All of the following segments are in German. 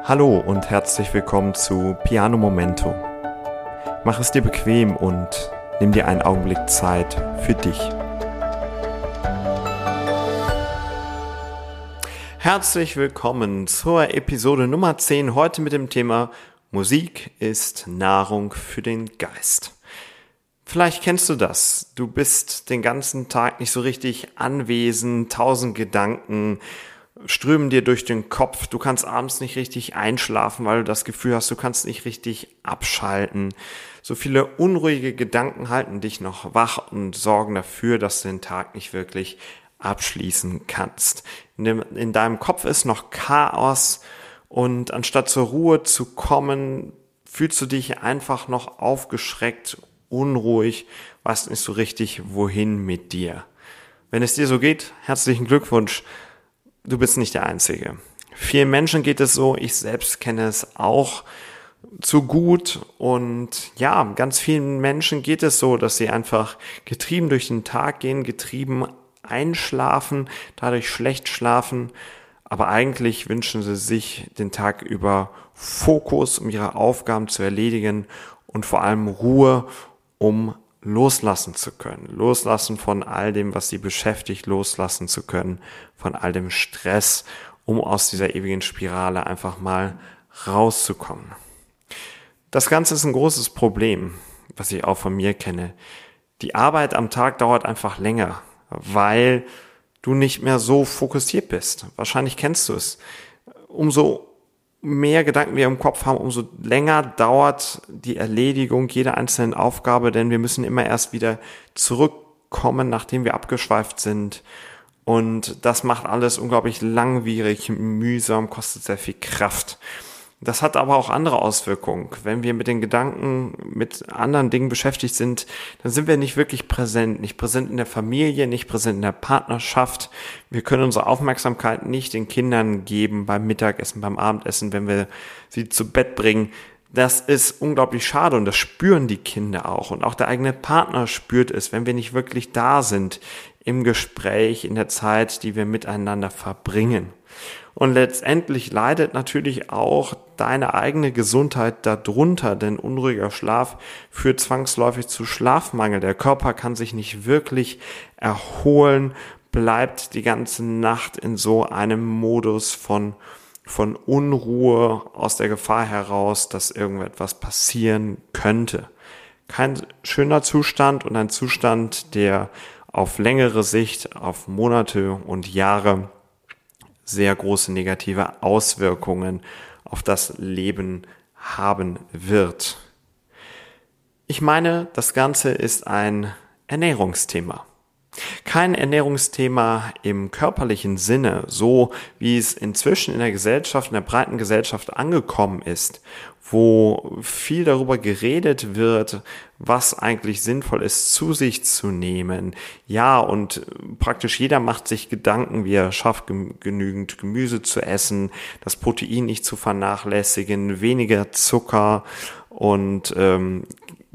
Hallo und herzlich willkommen zu Piano Momento. Mach es dir bequem und nimm dir einen Augenblick Zeit für dich. Herzlich willkommen zur Episode Nummer 10, heute mit dem Thema Musik ist Nahrung für den Geist. Vielleicht kennst du das. Du bist den ganzen Tag nicht so richtig anwesend, tausend Gedanken, strömen dir durch den Kopf. Du kannst abends nicht richtig einschlafen, weil du das Gefühl hast, du kannst nicht richtig abschalten. So viele unruhige Gedanken halten dich noch wach und sorgen dafür, dass du den Tag nicht wirklich abschließen kannst. In, dem, in deinem Kopf ist noch Chaos und anstatt zur Ruhe zu kommen, fühlst du dich einfach noch aufgeschreckt, unruhig, weißt nicht so richtig, wohin mit dir. Wenn es dir so geht, herzlichen Glückwunsch du bist nicht der Einzige. Vielen Menschen geht es so, ich selbst kenne es auch zu gut. Und ja, ganz vielen Menschen geht es so, dass sie einfach getrieben durch den Tag gehen, getrieben einschlafen, dadurch schlecht schlafen, aber eigentlich wünschen sie sich den Tag über Fokus, um ihre Aufgaben zu erledigen und vor allem Ruhe, um loslassen zu können. Loslassen von all dem, was sie beschäftigt, loslassen zu können, von all dem Stress, um aus dieser ewigen Spirale einfach mal rauszukommen. Das Ganze ist ein großes Problem, was ich auch von mir kenne. Die Arbeit am Tag dauert einfach länger, weil du nicht mehr so fokussiert bist. Wahrscheinlich kennst du es. Umso mehr Gedanken wir im Kopf haben, umso länger dauert die Erledigung jeder einzelnen Aufgabe, denn wir müssen immer erst wieder zurückkommen, nachdem wir abgeschweift sind. Und das macht alles unglaublich langwierig, mühsam, kostet sehr viel Kraft. Das hat aber auch andere Auswirkungen. Wenn wir mit den Gedanken, mit anderen Dingen beschäftigt sind, dann sind wir nicht wirklich präsent. Nicht präsent in der Familie, nicht präsent in der Partnerschaft. Wir können unsere Aufmerksamkeit nicht den Kindern geben beim Mittagessen, beim Abendessen, wenn wir sie zu Bett bringen. Das ist unglaublich schade und das spüren die Kinder auch. Und auch der eigene Partner spürt es, wenn wir nicht wirklich da sind im Gespräch, in der Zeit, die wir miteinander verbringen. Und letztendlich leidet natürlich auch deine eigene Gesundheit darunter, denn unruhiger Schlaf führt zwangsläufig zu Schlafmangel. Der Körper kann sich nicht wirklich erholen, bleibt die ganze Nacht in so einem Modus von von Unruhe aus der Gefahr heraus, dass irgendetwas passieren könnte. Kein schöner Zustand und ein Zustand, der auf längere Sicht, auf Monate und Jahre sehr große negative Auswirkungen auf das Leben haben wird. Ich meine, das Ganze ist ein Ernährungsthema. Kein Ernährungsthema im körperlichen Sinne, so wie es inzwischen in der Gesellschaft, in der breiten Gesellschaft angekommen ist, wo viel darüber geredet wird, was eigentlich sinnvoll ist, zu sich zu nehmen. Ja, und praktisch jeder macht sich Gedanken, wie er schafft, genügend Gemüse zu essen, das Protein nicht zu vernachlässigen, weniger Zucker und ähm,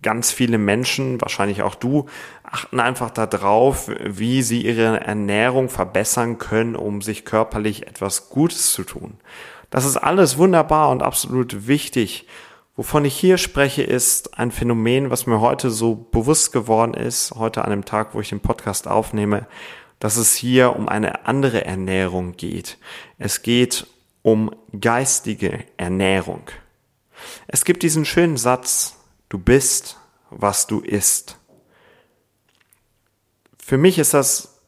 ganz viele Menschen, wahrscheinlich auch du, achten einfach darauf, wie sie ihre Ernährung verbessern können, um sich körperlich etwas Gutes zu tun. Das ist alles wunderbar und absolut wichtig. Wovon ich hier spreche, ist ein Phänomen, was mir heute so bewusst geworden ist, heute an dem Tag, wo ich den Podcast aufnehme, dass es hier um eine andere Ernährung geht. Es geht um geistige Ernährung. Es gibt diesen schönen Satz, du bist, was du isst. Für mich ist das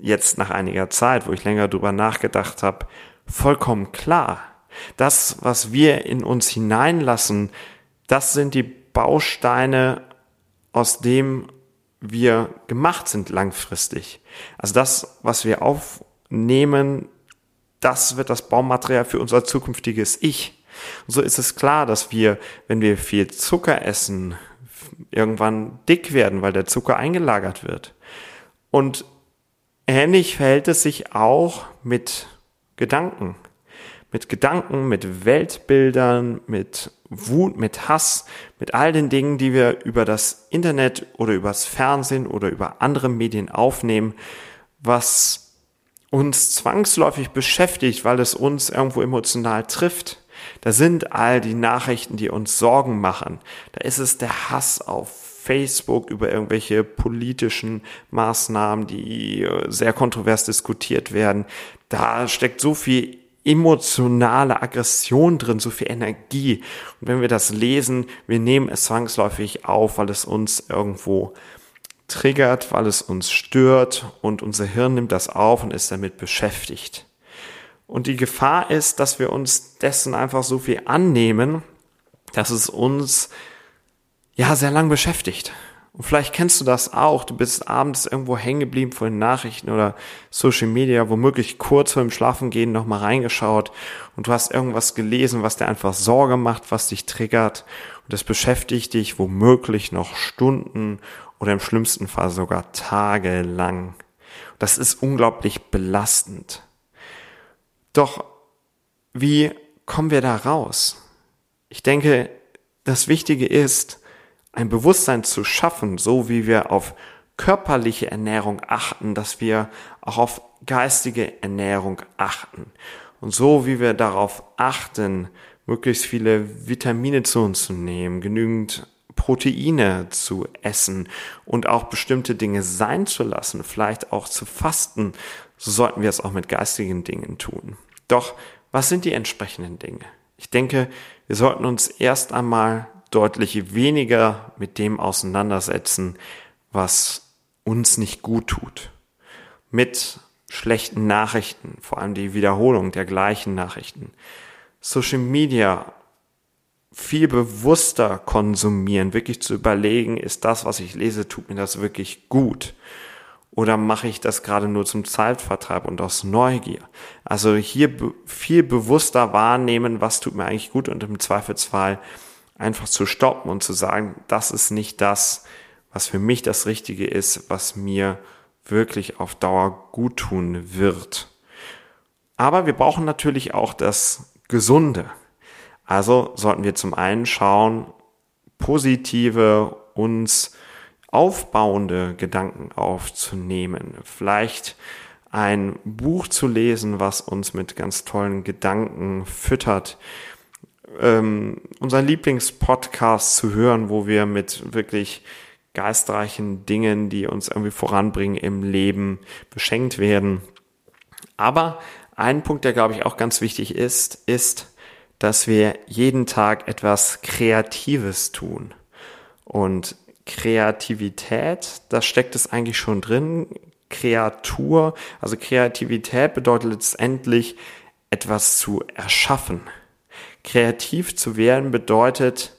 jetzt nach einiger Zeit, wo ich länger drüber nachgedacht habe, vollkommen klar. Das, was wir in uns hineinlassen, das sind die Bausteine, aus dem wir gemacht sind langfristig. Also das, was wir aufnehmen, das wird das Baumaterial für unser zukünftiges Ich. Und so ist es klar, dass wir, wenn wir viel Zucker essen, irgendwann dick werden, weil der Zucker eingelagert wird. Und ähnlich verhält es sich auch mit Gedanken. Mit Gedanken, mit Weltbildern, mit Wut, mit Hass, mit all den Dingen, die wir über das Internet oder übers Fernsehen oder über andere Medien aufnehmen, was uns zwangsläufig beschäftigt, weil es uns irgendwo emotional trifft. Da sind all die Nachrichten, die uns Sorgen machen. Da ist es der Hass auf Facebook über irgendwelche politischen Maßnahmen, die äh, sehr kontrovers diskutiert werden. Da steckt so viel emotionale Aggression drin, so viel Energie. Und wenn wir das lesen, wir nehmen es zwangsläufig auf, weil es uns irgendwo triggert, weil es uns stört und unser Hirn nimmt das auf und ist damit beschäftigt. Und die Gefahr ist, dass wir uns dessen einfach so viel annehmen, dass es uns ja sehr lang beschäftigt. Und vielleicht kennst du das auch. Du bist abends irgendwo hängen geblieben vor den Nachrichten oder Social Media, womöglich kurz vor dem Schlafengehen nochmal reingeschaut und du hast irgendwas gelesen, was dir einfach Sorge macht, was dich triggert. Und das beschäftigt dich womöglich noch Stunden oder im schlimmsten Fall sogar tagelang. Das ist unglaublich belastend. Doch wie kommen wir da raus? Ich denke, das Wichtige ist, ein Bewusstsein zu schaffen, so wie wir auf körperliche Ernährung achten, dass wir auch auf geistige Ernährung achten. Und so wie wir darauf achten, möglichst viele Vitamine zu uns zu nehmen, genügend Proteine zu essen und auch bestimmte Dinge sein zu lassen, vielleicht auch zu fasten, so sollten wir es auch mit geistigen Dingen tun. Doch was sind die entsprechenden Dinge? Ich denke, wir sollten uns erst einmal deutlich weniger mit dem auseinandersetzen, was uns nicht gut tut. Mit schlechten Nachrichten, vor allem die Wiederholung der gleichen Nachrichten. Social Media viel bewusster konsumieren, wirklich zu überlegen, ist das, was ich lese, tut mir das wirklich gut? Oder mache ich das gerade nur zum Zeitvertreib und aus Neugier? Also hier viel bewusster wahrnehmen, was tut mir eigentlich gut und im Zweifelsfall einfach zu stoppen und zu sagen, das ist nicht das, was für mich das Richtige ist, was mir wirklich auf Dauer gut tun wird. Aber wir brauchen natürlich auch das Gesunde. Also sollten wir zum einen schauen, positive, uns aufbauende Gedanken aufzunehmen. Vielleicht ein Buch zu lesen, was uns mit ganz tollen Gedanken füttert, ähm, unseren Lieblingspodcast zu hören, wo wir mit wirklich geistreichen Dingen, die uns irgendwie voranbringen im Leben, beschenkt werden. Aber ein Punkt, der glaube ich auch ganz wichtig ist, ist, dass wir jeden Tag etwas Kreatives tun. Und Kreativität, da steckt es eigentlich schon drin. Kreatur, also Kreativität bedeutet letztendlich etwas zu erschaffen. Kreativ zu werden bedeutet,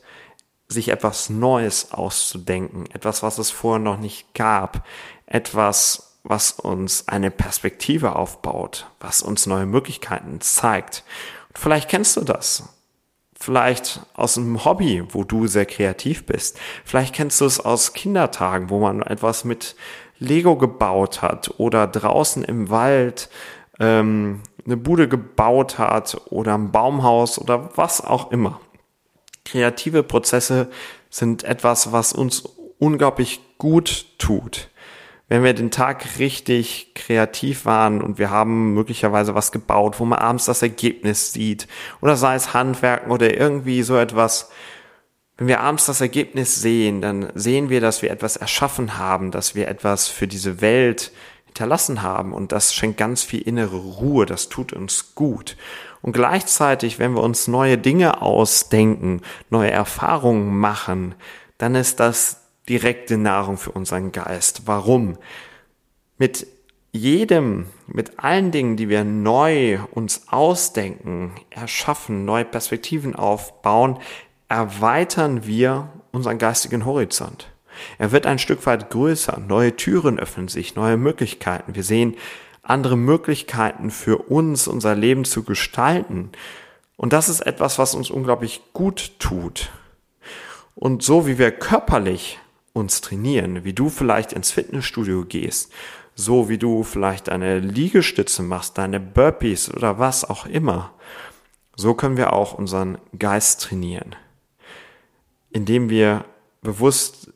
sich etwas Neues auszudenken, etwas, was es vorher noch nicht gab, etwas, was uns eine Perspektive aufbaut, was uns neue Möglichkeiten zeigt. Und vielleicht kennst du das. Vielleicht aus einem Hobby, wo du sehr kreativ bist. Vielleicht kennst du es aus Kindertagen, wo man etwas mit Lego gebaut hat oder draußen im Wald ähm, eine Bude gebaut hat oder ein Baumhaus oder was auch immer. Kreative Prozesse sind etwas, was uns unglaublich gut tut. Wenn wir den Tag richtig kreativ waren und wir haben möglicherweise was gebaut, wo man abends das Ergebnis sieht, oder sei es Handwerken oder irgendwie so etwas, wenn wir abends das Ergebnis sehen, dann sehen wir, dass wir etwas erschaffen haben, dass wir etwas für diese Welt hinterlassen haben. Und das schenkt ganz viel innere Ruhe, das tut uns gut. Und gleichzeitig, wenn wir uns neue Dinge ausdenken, neue Erfahrungen machen, dann ist das direkte Nahrung für unseren Geist. Warum? Mit jedem, mit allen Dingen, die wir neu uns ausdenken, erschaffen, neue Perspektiven aufbauen, erweitern wir unseren geistigen Horizont. Er wird ein Stück weit größer, neue Türen öffnen sich, neue Möglichkeiten. Wir sehen andere Möglichkeiten für uns, unser Leben zu gestalten. Und das ist etwas, was uns unglaublich gut tut. Und so wie wir körperlich uns trainieren, wie du vielleicht ins Fitnessstudio gehst, so wie du vielleicht deine Liegestütze machst, deine Burpees oder was auch immer, so können wir auch unseren Geist trainieren, indem wir bewusst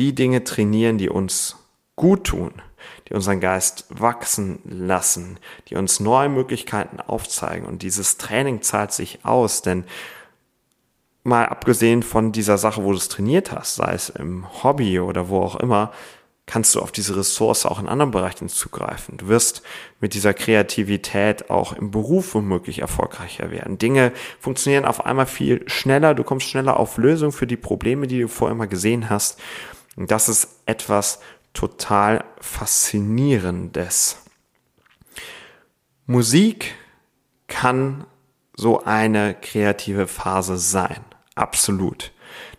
die Dinge trainieren, die uns gut tun, die unseren Geist wachsen lassen, die uns neue Möglichkeiten aufzeigen. Und dieses Training zahlt sich aus, denn mal abgesehen von dieser Sache, wo du es trainiert hast, sei es im Hobby oder wo auch immer, kannst du auf diese Ressource auch in anderen Bereichen zugreifen. Du wirst mit dieser Kreativität auch im Beruf womöglich erfolgreicher werden. Dinge funktionieren auf einmal viel schneller, du kommst schneller auf Lösungen für die Probleme, die du vorher mal gesehen hast. Und das ist etwas total Faszinierendes. Musik kann so eine kreative Phase sein. Absolut.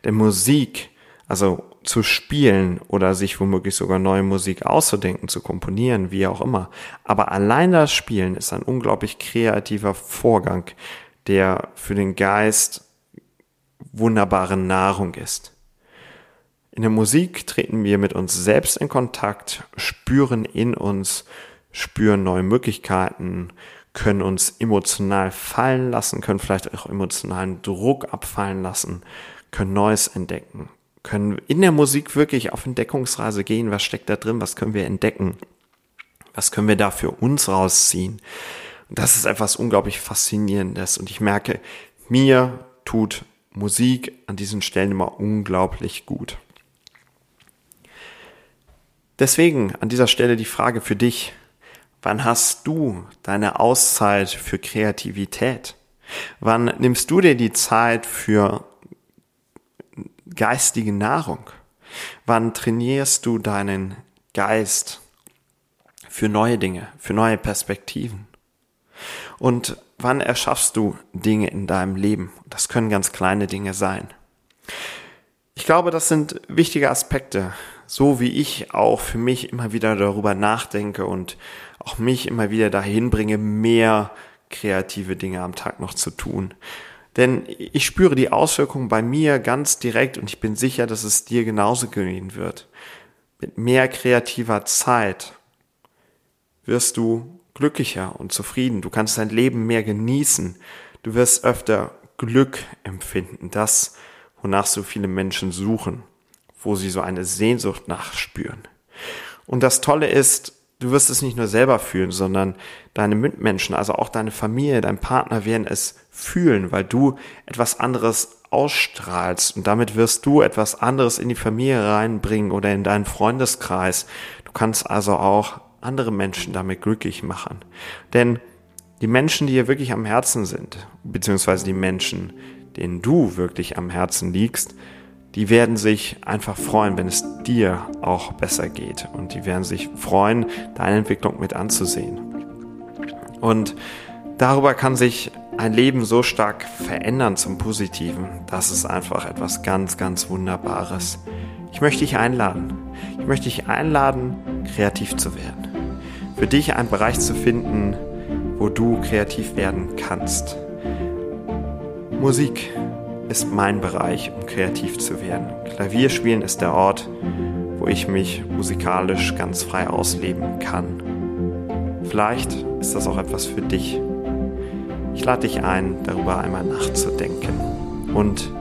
Denn Musik, also zu spielen oder sich womöglich sogar neue Musik auszudenken, zu komponieren, wie auch immer. Aber allein das Spielen ist ein unglaublich kreativer Vorgang, der für den Geist wunderbare Nahrung ist. In der Musik treten wir mit uns selbst in Kontakt, spüren in uns, spüren neue Möglichkeiten, können uns emotional fallen lassen, können vielleicht auch emotionalen Druck abfallen lassen, können Neues entdecken, können in der Musik wirklich auf Entdeckungsreise gehen. Was steckt da drin? Was können wir entdecken? Was können wir da für uns rausziehen? Und das ist etwas unglaublich Faszinierendes. Und ich merke, mir tut Musik an diesen Stellen immer unglaublich gut. Deswegen an dieser Stelle die Frage für dich. Wann hast du deine Auszeit für Kreativität? Wann nimmst du dir die Zeit für geistige Nahrung? Wann trainierst du deinen Geist für neue Dinge, für neue Perspektiven? Und wann erschaffst du Dinge in deinem Leben? Das können ganz kleine Dinge sein. Ich glaube, das sind wichtige Aspekte, so wie ich auch für mich immer wieder darüber nachdenke und auch mich immer wieder dahin bringe, mehr kreative Dinge am Tag noch zu tun. Denn ich spüre die Auswirkungen bei mir ganz direkt und ich bin sicher, dass es dir genauso gehen wird. Mit mehr kreativer Zeit wirst du glücklicher und zufrieden. Du kannst dein Leben mehr genießen. Du wirst öfter Glück empfinden. Das, wonach so viele Menschen suchen, wo sie so eine Sehnsucht nachspüren. Und das Tolle ist, du wirst es nicht nur selber fühlen, sondern deine Mitmenschen, also auch deine Familie, dein Partner werden es fühlen, weil du etwas anderes ausstrahlst und damit wirst du etwas anderes in die Familie reinbringen oder in deinen Freundeskreis. Du kannst also auch andere Menschen damit glücklich machen. Denn die Menschen, die dir wirklich am Herzen sind, beziehungsweise die Menschen, denen du wirklich am Herzen liegst, die werden sich einfach freuen, wenn es dir auch besser geht. Und die werden sich freuen, deine Entwicklung mit anzusehen. Und darüber kann sich ein Leben so stark verändern zum Positiven. Das ist einfach etwas ganz, ganz Wunderbares. Ich möchte dich einladen. Ich möchte dich einladen, kreativ zu werden. Für dich einen Bereich zu finden, wo du kreativ werden kannst. Musik ist mein Bereich, um kreativ zu werden. Klavierspielen ist der Ort, wo ich mich musikalisch ganz frei ausleben kann. Vielleicht ist das auch etwas für dich. Ich lade dich ein, darüber einmal nachzudenken. Und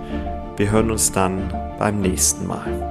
wir hören uns dann beim nächsten Mal.